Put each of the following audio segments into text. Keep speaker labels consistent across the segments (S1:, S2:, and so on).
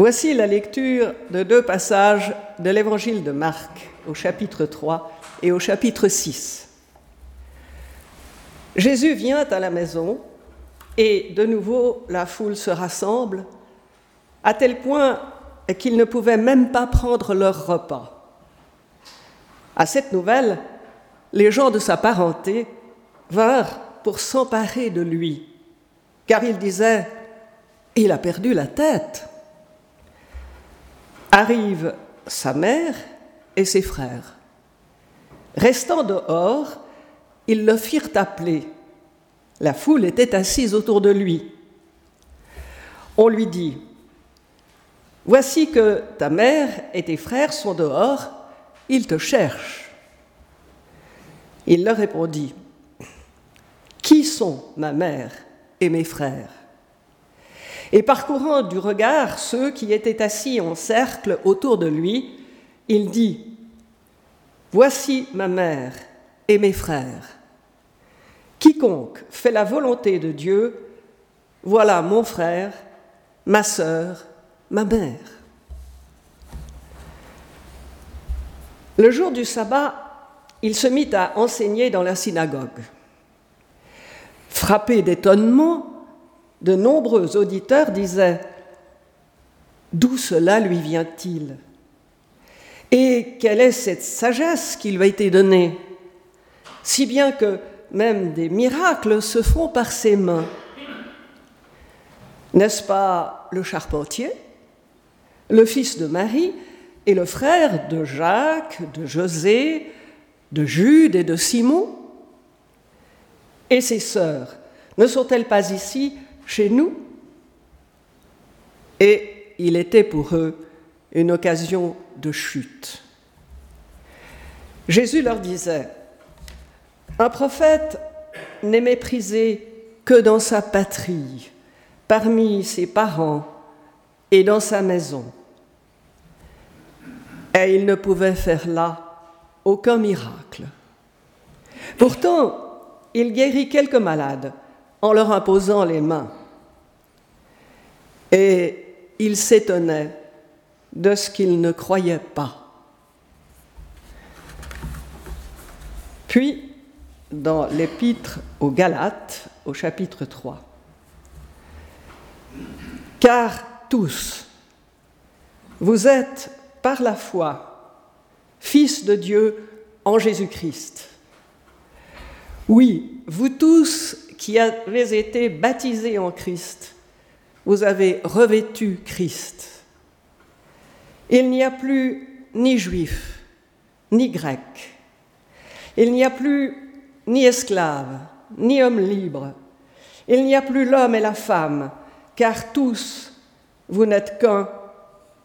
S1: Voici la lecture de deux passages de l'évangile de Marc au chapitre 3 et au chapitre 6. Jésus vient à la maison et de nouveau la foule se rassemble à tel point qu'ils ne pouvaient même pas prendre leur repas. À cette nouvelle, les gens de sa parenté vinrent pour s'emparer de lui, car ils disaient, il a perdu la tête. Arrivent sa mère et ses frères. Restant dehors, ils le firent appeler. La foule était assise autour de lui. On lui dit, Voici que ta mère et tes frères sont dehors, ils te cherchent. Il leur répondit, Qui sont ma mère et mes frères? Et parcourant du regard ceux qui étaient assis en cercle autour de lui, il dit, Voici ma mère et mes frères. Quiconque fait la volonté de Dieu, voilà mon frère, ma sœur, ma mère. Le jour du sabbat, il se mit à enseigner dans la synagogue. Frappé d'étonnement, de nombreux auditeurs disaient D'où cela lui vient-il? Et quelle est cette sagesse qui lui a été donnée? Si bien que même des miracles se font par ses mains. N'est-ce pas le charpentier le fils de Marie et le frère de Jacques, de José, de Jude et de Simon? Et ses sœurs, ne sont-elles pas ici, chez nous Et il était pour eux une occasion de chute. Jésus leur disait, un prophète n'est méprisé que dans sa patrie, parmi ses parents et dans sa maison et il ne pouvait faire là aucun miracle. Pourtant, il guérit quelques malades en leur imposant les mains. Et il s'étonnait de ce qu'il ne croyait pas. Puis, dans l'épître aux Galates, au chapitre 3, Car tous, vous êtes par la foi, Fils de Dieu en Jésus-Christ. Oui, vous tous qui avez été baptisés en Christ, vous avez revêtu Christ. Il n'y a plus ni juif, ni grec. Il n'y a plus ni esclave, ni homme libre. Il n'y a plus l'homme et la femme, car tous, vous n'êtes qu'un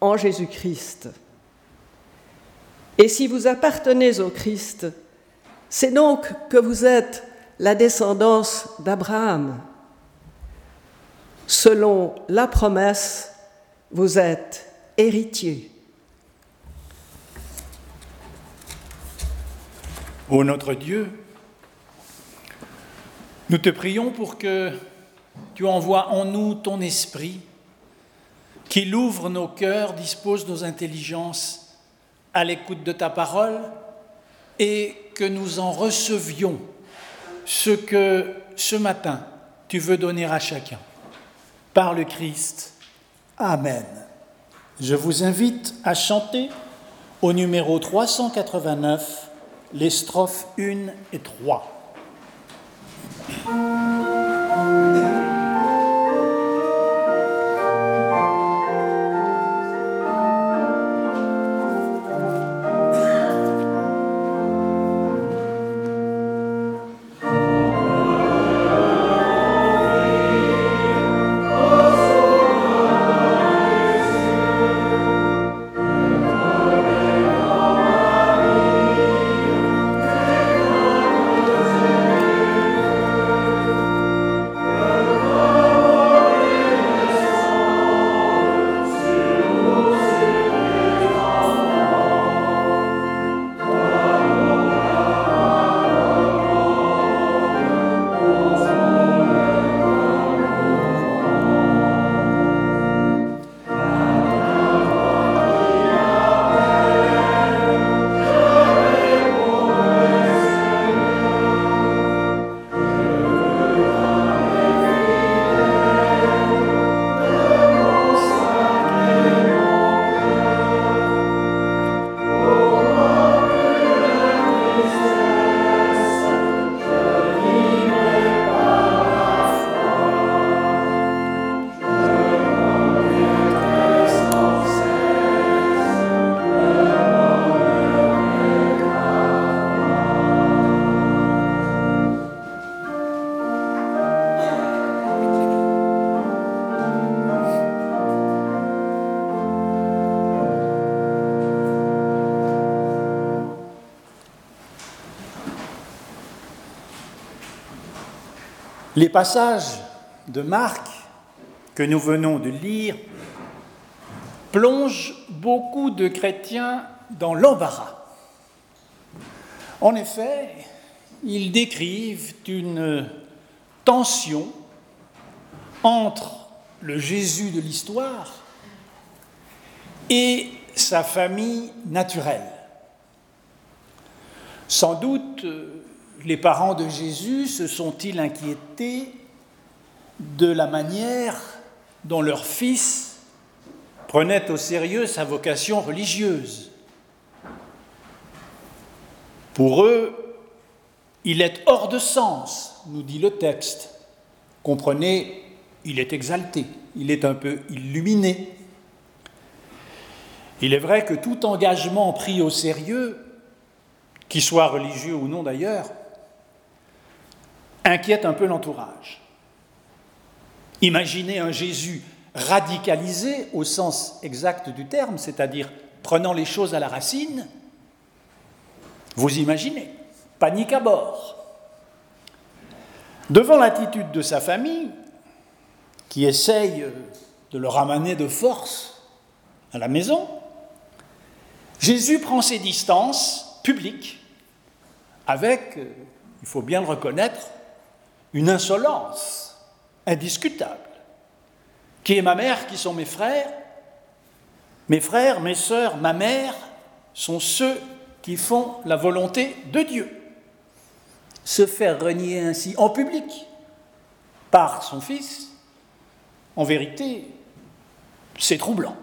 S1: en Jésus-Christ. Et si vous appartenez au Christ, c'est donc que vous êtes la descendance d'Abraham. Selon la promesse, vous êtes héritier.
S2: Ô notre Dieu, nous te prions pour que tu envoies en nous ton esprit, qu'il ouvre nos cœurs, dispose nos intelligences à l'écoute de ta parole et que nous en recevions ce que ce matin tu veux donner à chacun. Par le Christ. Amen. Je vous invite à chanter au numéro 389 les strophes 1 et 3. Les passages de Marc que nous venons de lire plongent beaucoup de chrétiens dans l'embarras. En effet, ils décrivent une tension entre le Jésus de l'histoire et sa famille naturelle. Sans doute, les parents de Jésus se sont-ils inquiétés de la manière dont leur fils prenait au sérieux sa vocation religieuse? Pour eux, il est hors de sens, nous dit le texte. Comprenez, il est exalté, il est un peu illuminé. Il est vrai que tout engagement pris au sérieux, qu'il soit religieux ou non d'ailleurs, inquiète un peu l'entourage. Imaginez un Jésus radicalisé au sens exact du terme, c'est-à-dire prenant les choses à la racine, vous imaginez, panique à bord. Devant l'attitude de sa famille, qui essaye de le ramener de force à la maison, Jésus prend ses distances publiques avec, il faut bien le reconnaître, une insolence indiscutable. Qui est ma mère, qui sont mes frères Mes frères, mes sœurs, ma mère sont ceux qui font la volonté de Dieu. Se faire renier ainsi en public par son fils, en vérité, c'est troublant.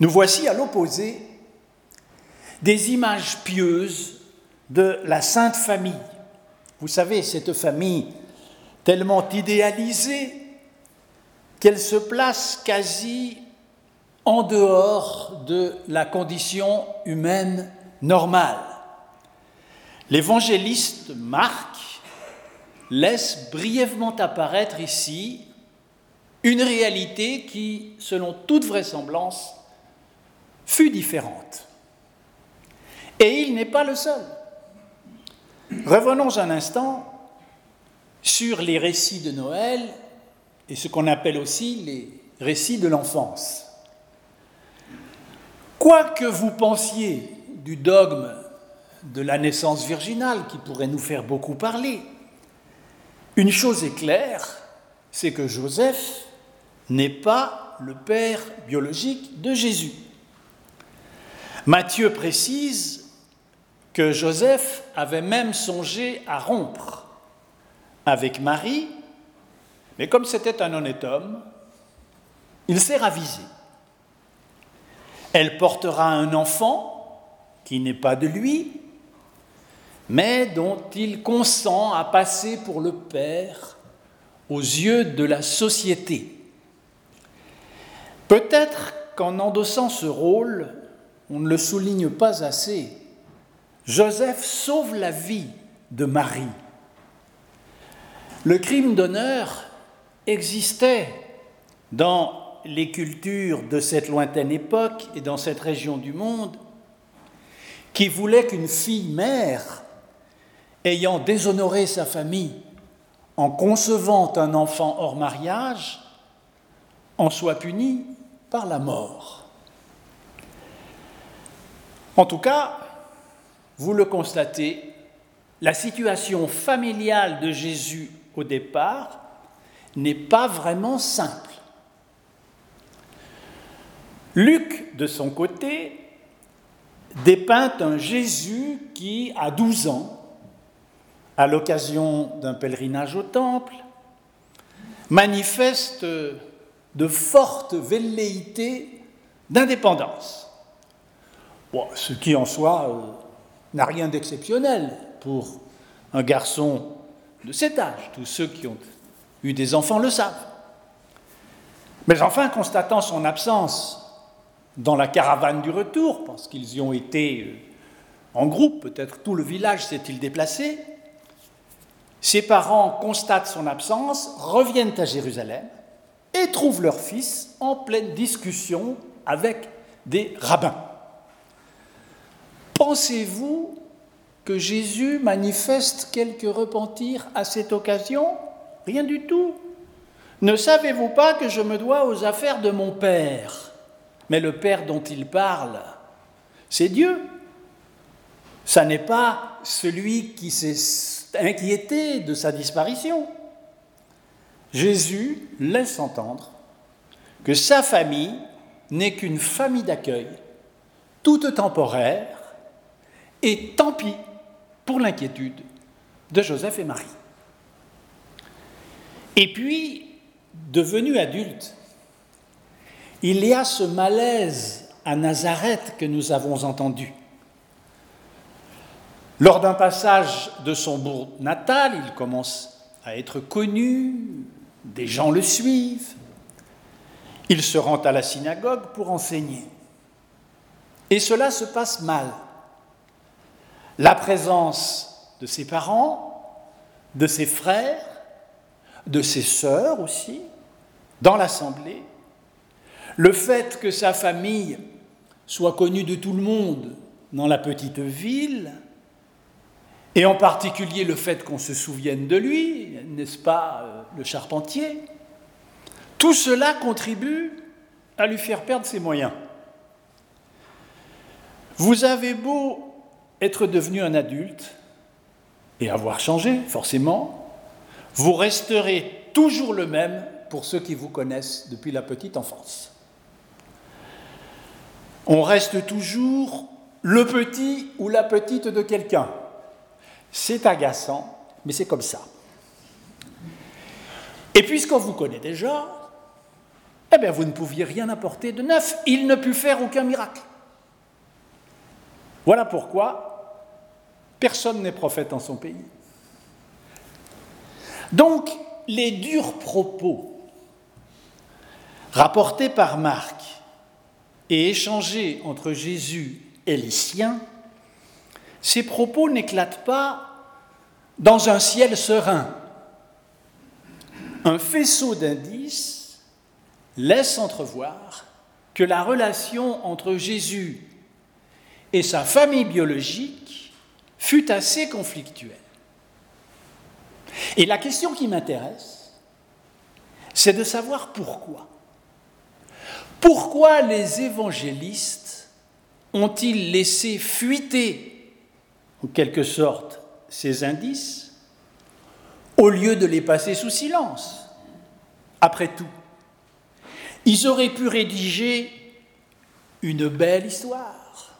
S2: Nous voici à l'opposé des images pieuses de la Sainte Famille. Vous savez, cette famille tellement idéalisée qu'elle se place quasi en dehors de la condition humaine normale. L'évangéliste Marc laisse brièvement apparaître ici une réalité qui, selon toute vraisemblance, fut différente. Et il n'est pas le seul. Revenons un instant sur les récits de Noël et ce qu'on appelle aussi les récits de l'enfance. Quoi que vous pensiez du dogme de la naissance virginale, qui pourrait nous faire beaucoup parler, une chose est claire, c'est que Joseph n'est pas le père biologique de Jésus. Matthieu précise Joseph avait même songé à rompre avec Marie mais comme c'était un honnête homme, il s'est ravisé. Elle portera un enfant qui n'est pas de lui, mais dont il consent à passer pour le Père aux yeux de la société. Peut-être qu'en endossant ce rôle, on ne le souligne pas assez, Joseph sauve la vie de Marie. Le crime d'honneur existait dans les cultures de cette lointaine époque et dans cette région du monde qui voulait qu'une fille mère, ayant déshonoré sa famille en concevant un enfant hors mariage, en soit punie par la mort. En tout cas, vous le constatez, la situation familiale de Jésus au départ n'est pas vraiment simple. Luc, de son côté, dépeint un Jésus qui, à 12 ans, à l'occasion d'un pèlerinage au temple, manifeste de fortes velléités d'indépendance. ce qui en soi euh, n'a rien d'exceptionnel pour un garçon de cet âge. Tous ceux qui ont eu des enfants le savent. Mais enfin, constatant son absence dans la caravane du retour, parce qu'ils y ont été euh, en groupe, peut-être tout le village s'est-il déplacé, ses parents constatent son absence, reviennent à Jérusalem et trouvent leur fils en pleine discussion avec des rabbins. Pensez-vous que Jésus manifeste quelque repentir à cette occasion? Rien du tout. Ne savez-vous pas que je me dois aux affaires de mon Père? Mais le Père dont il parle, c'est Dieu. Ça n'est pas celui qui s'est inquiété de sa disparition. Jésus laisse entendre que sa famille n'est qu'une famille d'accueil, toute temporaire, et tant pis pour l'inquiétude de Joseph et Marie. Et puis, devenu adulte, il y a ce malaise à Nazareth que nous avons entendu. Lors d'un passage de son bourg natal, il commence à être connu, des gens le suivent, il se rend à la synagogue pour enseigner. Et cela se passe mal. La présence de ses parents, de ses frères, de ses sœurs aussi, dans l'assemblée, le fait que sa famille soit connue de tout le monde dans la petite ville, et en particulier le fait qu'on se souvienne de lui, n'est-ce pas, euh, le charpentier, tout cela contribue à lui faire perdre ses moyens. Vous avez beau être devenu un adulte et avoir changé, forcément, vous resterez toujours le même pour ceux qui vous connaissent depuis la petite enfance. On reste toujours le petit ou la petite de quelqu'un. C'est agaçant, mais c'est comme ça. Et puisqu'on vous connaît déjà, eh bien vous ne pouviez rien apporter de neuf. Il ne put faire aucun miracle. Voilà pourquoi personne n'est prophète en son pays. Donc, les durs propos rapportés par Marc et échangés entre Jésus et les siens, ces propos n'éclatent pas dans un ciel serein. Un faisceau d'indices laisse entrevoir que la relation entre Jésus et sa famille biologique fut assez conflictuelle. Et la question qui m'intéresse, c'est de savoir pourquoi. Pourquoi les évangélistes ont-ils laissé fuiter, en quelque sorte, ces indices, au lieu de les passer sous silence? Après tout, ils auraient pu rédiger une belle histoire,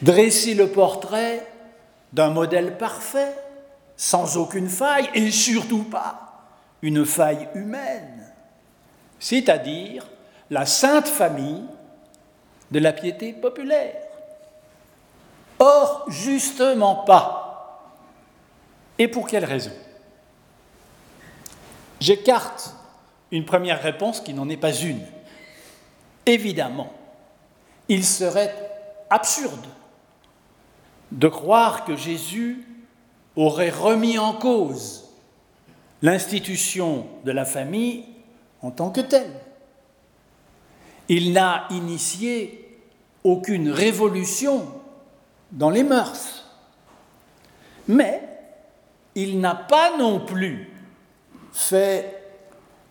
S2: dresser le portrait d'un modèle parfait, sans aucune faille, et surtout pas une faille humaine, c'est-à-dire la sainte famille de la piété populaire. Or, justement pas. Et pour quelle raison? J'écarte une première réponse qui n'en est pas une. Évidemment, il serait absurde de croire que Jésus aurait remis en cause l'institution de la famille en tant que telle. Il n'a initié aucune révolution dans les mœurs. Mais il n'a pas non plus fait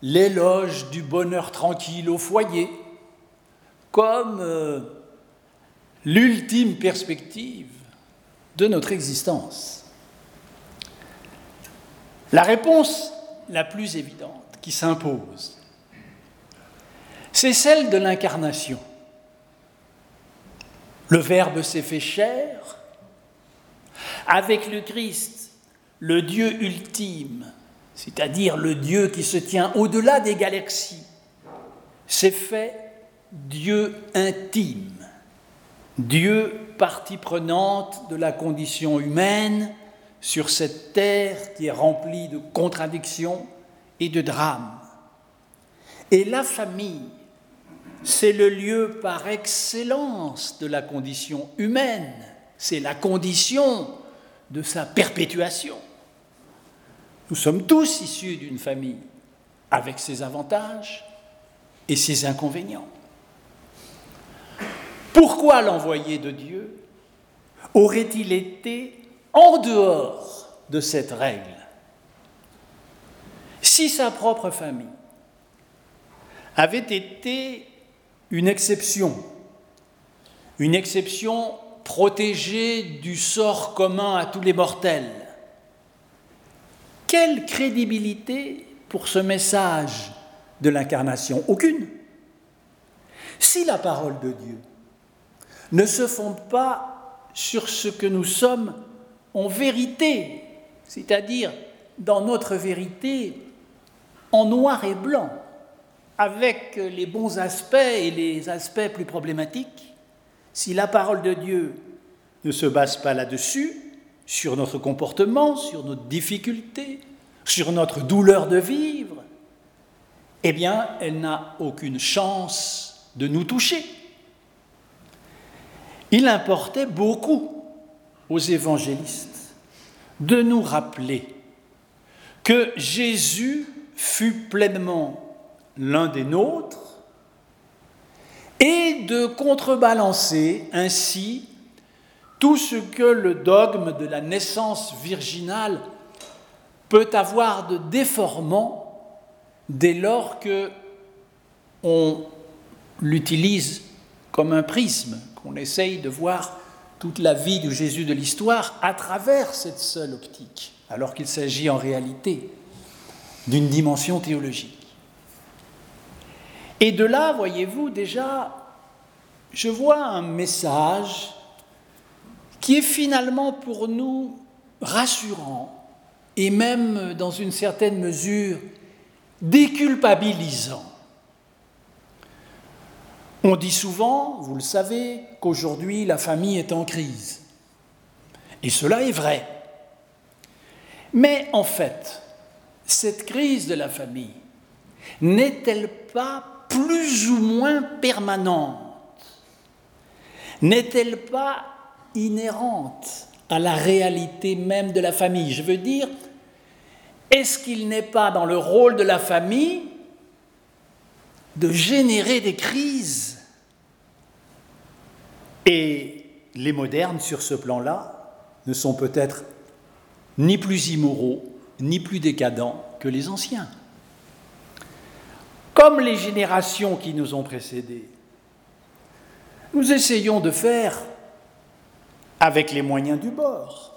S2: l'éloge du bonheur tranquille au foyer comme euh, l'ultime perspective de notre existence. La réponse la plus évidente qui s'impose, c'est celle de l'incarnation. Le Verbe s'est fait chair, avec le Christ, le Dieu ultime, c'est-à-dire le Dieu qui se tient au-delà des galaxies, s'est fait Dieu intime, Dieu partie prenante de la condition humaine sur cette terre qui est remplie de contradictions et de drames. Et la famille, c'est le lieu par excellence de la condition humaine, c'est la condition de sa perpétuation. Nous sommes tous issus d'une famille avec ses avantages et ses inconvénients. Pourquoi l'envoyé de Dieu aurait-il été en dehors de cette règle? Si sa propre famille avait été une exception, une exception protégée du sort commun à tous les mortels, quelle crédibilité pour ce message de l'incarnation? Aucune. Si la parole de Dieu ne se fonde pas sur ce que nous sommes en vérité, c'est-à-dire dans notre vérité en noir et blanc, avec les bons aspects et les aspects plus problématiques, si la parole de Dieu ne se base pas là-dessus, sur notre comportement, sur nos difficultés, sur notre douleur de vivre, eh bien, elle n'a aucune chance de nous toucher. Il importait beaucoup aux évangélistes de nous rappeler que Jésus fut pleinement l'un des nôtres et de contrebalancer ainsi tout ce que le dogme de la naissance virginale peut avoir de déformant dès lors que on l'utilise comme un prisme, qu'on essaye de voir toute la vie du Jésus de l'histoire à travers cette seule optique, alors qu'il s'agit en réalité d'une dimension théologique. Et de là, voyez-vous, déjà, je vois un message qui est finalement pour nous rassurant et même dans une certaine mesure déculpabilisant. On dit souvent, vous le savez, qu'aujourd'hui la famille est en crise. Et cela est vrai. Mais en fait, cette crise de la famille n'est-elle pas plus ou moins permanente? N'est-elle pas inhérente à la réalité même de la famille? Je veux dire, est-ce qu'il n'est pas dans le rôle de la famille de générer des crises Et les modernes, sur ce plan-là, ne sont peut-être ni plus immoraux, ni plus décadents que les anciens. Comme les générations qui nous ont précédés, nous essayons de faire avec les moyens du bord.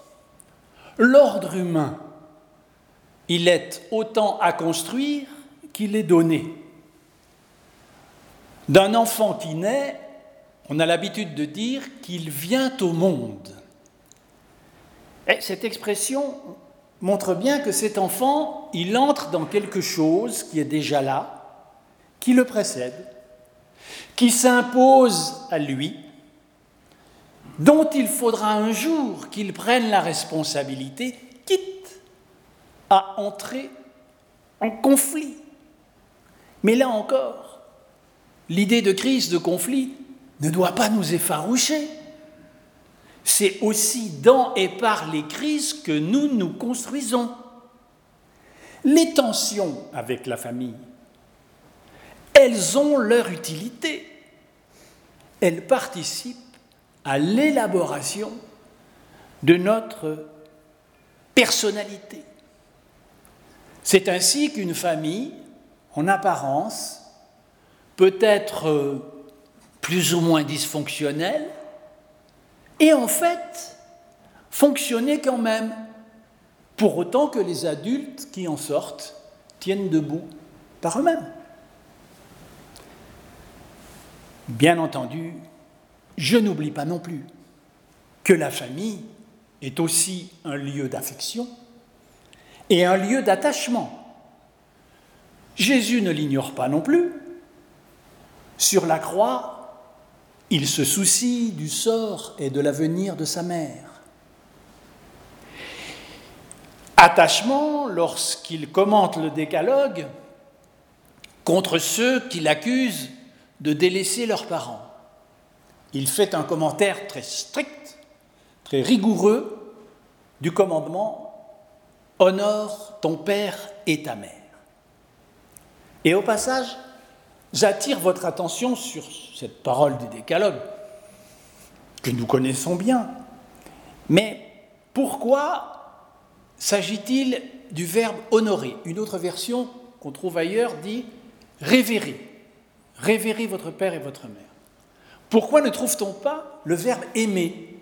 S2: L'ordre humain, il est autant à construire qu'il est donné. D'un enfant qui naît, on a l'habitude de dire qu'il vient au monde. Et cette expression montre bien que cet enfant, il entre dans quelque chose qui est déjà là, qui le précède, qui s'impose à lui, dont il faudra un jour qu'il prenne la responsabilité, quitte à entrer en conflit. Mais là encore, l'idée de crise, de conflit, ne doit pas nous effaroucher. C'est aussi dans et par les crises que nous nous construisons. Les tensions avec la famille, elles ont leur utilité. Elles participent à l'élaboration de notre personnalité. C'est ainsi qu'une famille, en apparence, peut être plus ou moins dysfonctionnelle, et en fait fonctionner quand même, pour autant que les adultes qui en sortent tiennent debout par eux-mêmes. Bien entendu, je n'oublie pas non plus que la famille est aussi un lieu d'affection et un lieu d'attachement. Jésus ne l'ignore pas non plus. Sur la croix, il se soucie du sort et de l'avenir de sa mère. Attachement lorsqu'il commente le décalogue contre ceux qui l'accusent de délaisser leurs parents. Il fait un commentaire très strict, très rigoureux du commandement Honore ton père et ta mère. Et au passage, J'attire votre attention sur cette parole du décalogue, que nous connaissons bien. Mais pourquoi s'agit-il du verbe honorer? Une autre version qu'on trouve ailleurs dit révérer. Révérer votre père et votre mère. Pourquoi ne trouve-t-on pas le verbe aimer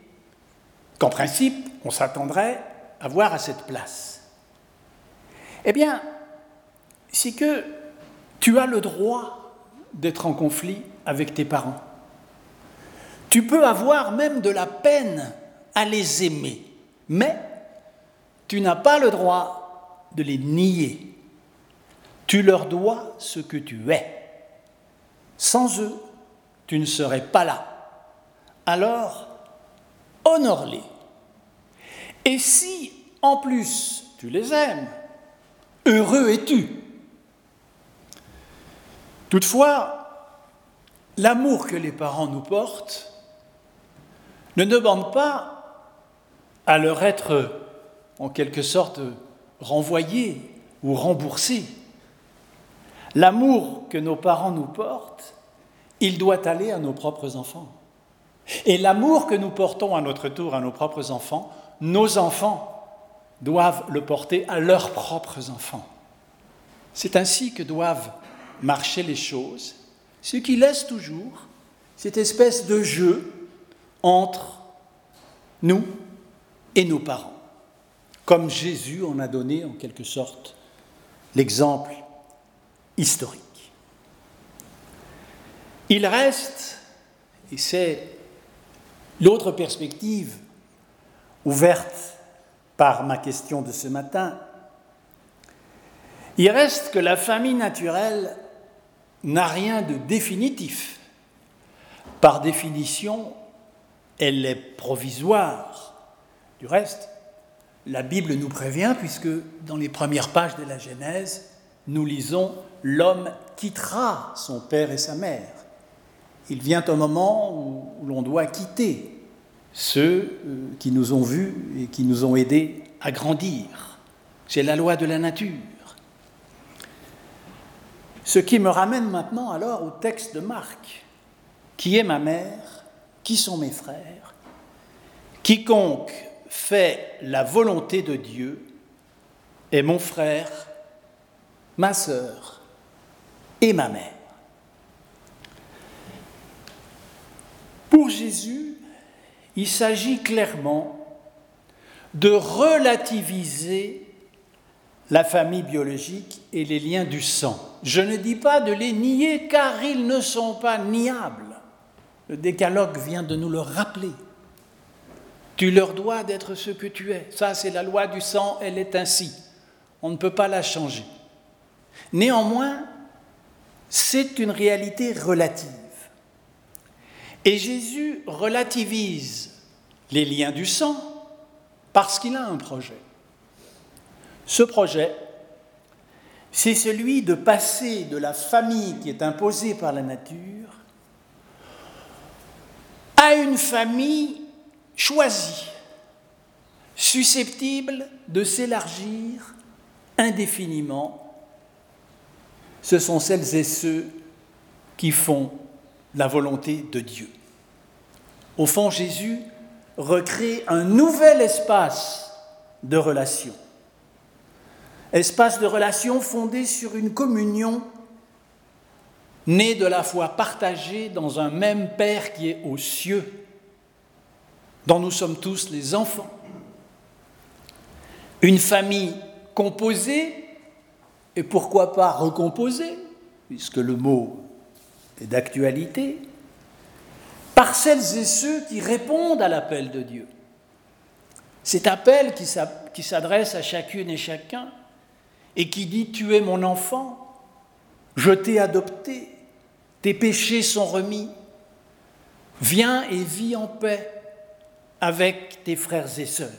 S2: Qu'en principe, on s'attendrait à voir à cette place? Eh bien, c'est que tu as le droit d'être en conflit avec tes parents. Tu peux avoir même de la peine à les aimer, mais tu n'as pas le droit de les nier. Tu leur dois ce que tu es. Sans eux, tu ne serais pas là. Alors, honore-les. Et si, en plus, tu les aimes, heureux es-tu? Toutefois, l'amour que les parents nous portent ne demande pas à leur être en quelque sorte renvoyé ou remboursé. L'amour que nos parents nous portent, il doit aller à nos propres enfants. Et l'amour que nous portons à notre tour à nos propres enfants, nos enfants doivent le porter à leurs propres enfants. C'est ainsi que doivent marcher les choses, ce qui laisse toujours cette espèce de jeu entre nous et nos parents, comme Jésus en a donné en quelque sorte l'exemple historique. Il reste, et c'est l'autre perspective ouverte par ma question de ce matin, il reste que la famille naturelle n'a rien de définitif. Par définition, elle est provisoire. Du reste, la Bible nous prévient, puisque dans les premières pages de la Genèse, nous lisons L'homme quittera son père et sa mère. Il vient un moment où, l'on doit quitter ceux euh, qui nous ont vus et qui nous ont aidés à grandir. C'est la loi de la nature. Ce qui me ramène maintenant alors au texte de Marc. Qui est ma mère? Qui sont mes frères? Quiconque fait la volonté de Dieu est mon frère, ma sœur et ma mère. Pour Jésus, il s'agit clairement de relativiser la famille biologique et les liens du sang. Je ne dis pas de les nier car ils ne sont pas niables. Le décalogue vient de nous le rappeler. Tu leur dois d'être ce que tu es. Ça, c'est la loi du sang, elle est ainsi. On ne peut pas la changer. Néanmoins, c'est une réalité relative. Et Jésus relativise les liens du sang parce qu'il a un projet. Ce projet, c'est celui de passer de la famille qui est imposée par la nature à une famille choisie, susceptible de s'élargir indéfiniment. Ce sont celles et ceux qui font la volonté de Dieu. Au fond, Jésus recrée un nouvel espace de relation espace de relation fondé sur une communion née de la foi partagée dans un même Père qui est aux cieux, dont nous sommes tous les enfants. Une famille composée, et pourquoi pas recomposée, puisque le mot est d'actualité, par celles et ceux qui répondent à l'appel de Dieu. Cet appel qui s'adresse à chacune et chacun et qui dit Tu es mon enfant, je t'ai adopté, tes péchés sont remis, viens et vis en paix avec tes frères et sœurs.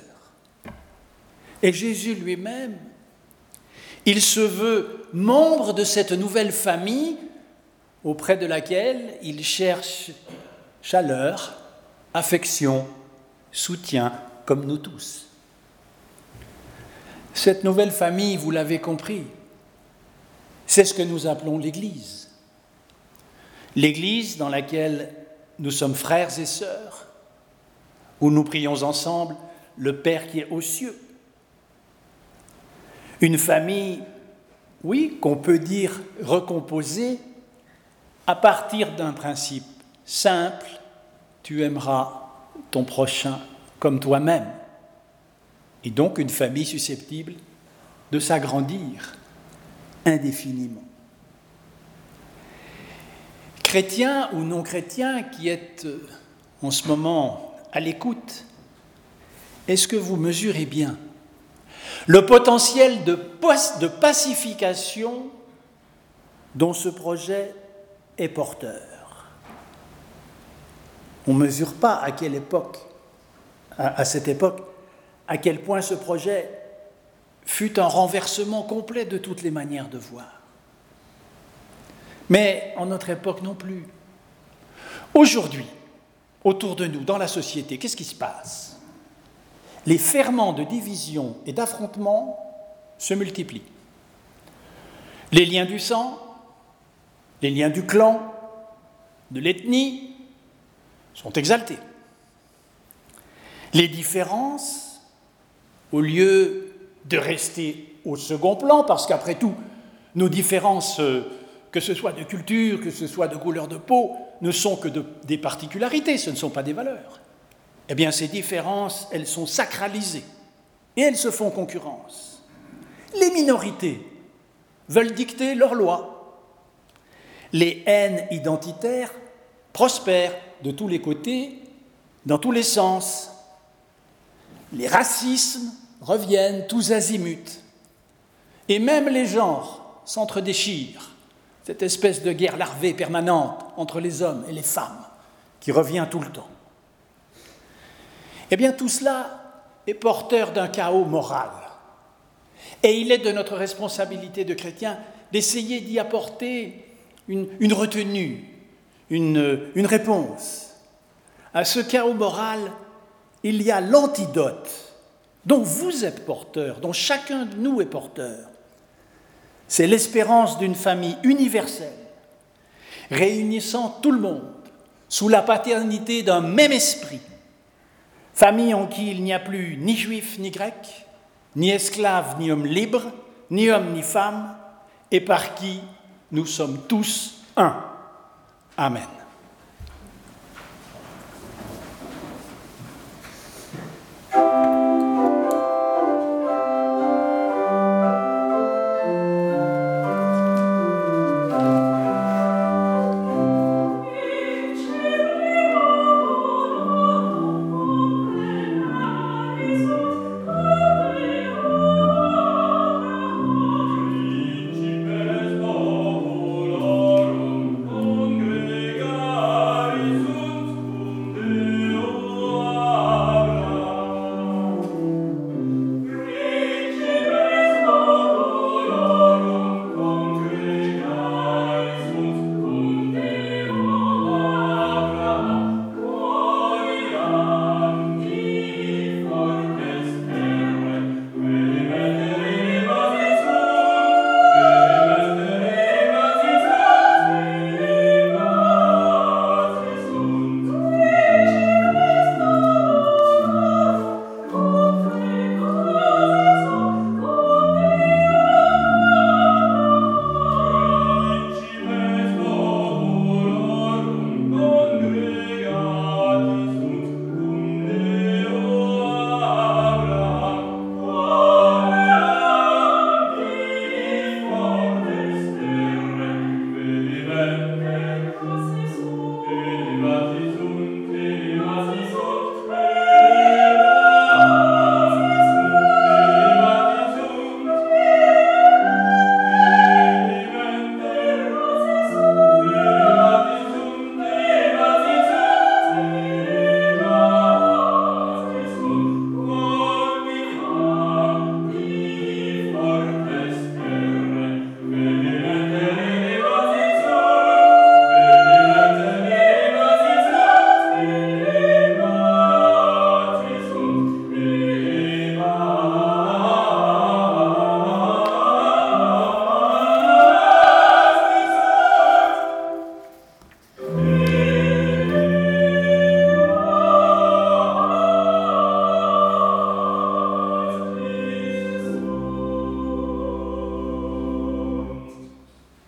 S2: Et Jésus lui-même, il se veut membre de cette nouvelle famille auprès de laquelle il cherche chaleur, affection, soutien, comme nous tous. Cette nouvelle famille, vous l'avez compris, c'est ce que nous appelons l'Église. L'Église dans laquelle nous sommes frères et sœurs, où nous prions ensemble le Père qui est aux cieux. Une famille, oui, qu'on peut dire recomposée à partir d'un principe simple, tu aimeras ton prochain comme toi-même. Et donc une famille susceptible de s'agrandir indéfiniment. Chrétien ou non chrétien qui êtes euh, en ce moment à l'écoute, est-ce que vous mesurez bien le potentiel de, de pacification dont ce projet est porteur? On ne mesure pas à quelle époque, à cette époque, à quel point ce projet fut un renversement complet de toutes les manières de voir. Mais en notre époque non plus. Aujourd'hui, autour de nous, dans la société, qu'est-ce qui se passe? Les ferments de division et d'affrontement se multiplient. Les liens du sang, les liens du clan, de l'ethnie sont exaltés. Les différences, au lieu de rester au second plan, parce qu'après tout, nos différences euh, que ce soit de culture, que ce soit de couleur de peau, ne sont que des particularités, ce ne sont pas des valeurs. Eh bien, ces différences, elles sont sacralisées et elles se font concurrence. Les minorités veulent dicter leurs lois. Les haines identitaires prospèrent de tous les côtés, dans tous les sens. Les racismes reviennent tous azimuts. Et même les genres s'entredéchirent cette espèce de guerre larvée permanente entre les hommes et les femmes qui revient tout le temps. Eh bien, tout cela est porteur d'un chaos moral. Et il est de notre responsabilité de chrétiens d'essayer d'y apporter une, retenue, une, une réponse. À ce chaos moral, il y a l'antidote dont vous êtes porteur, dont chacun de nous est porteur. C'est l'espérance d'une famille universelle, réunissant tout le monde sous la paternité d'un même esprit, famille en qui il n'y a plus ni juif ni grec, ni esclave ni homme libre, ni homme ni femme, et par qui nous sommes tous un. Amen.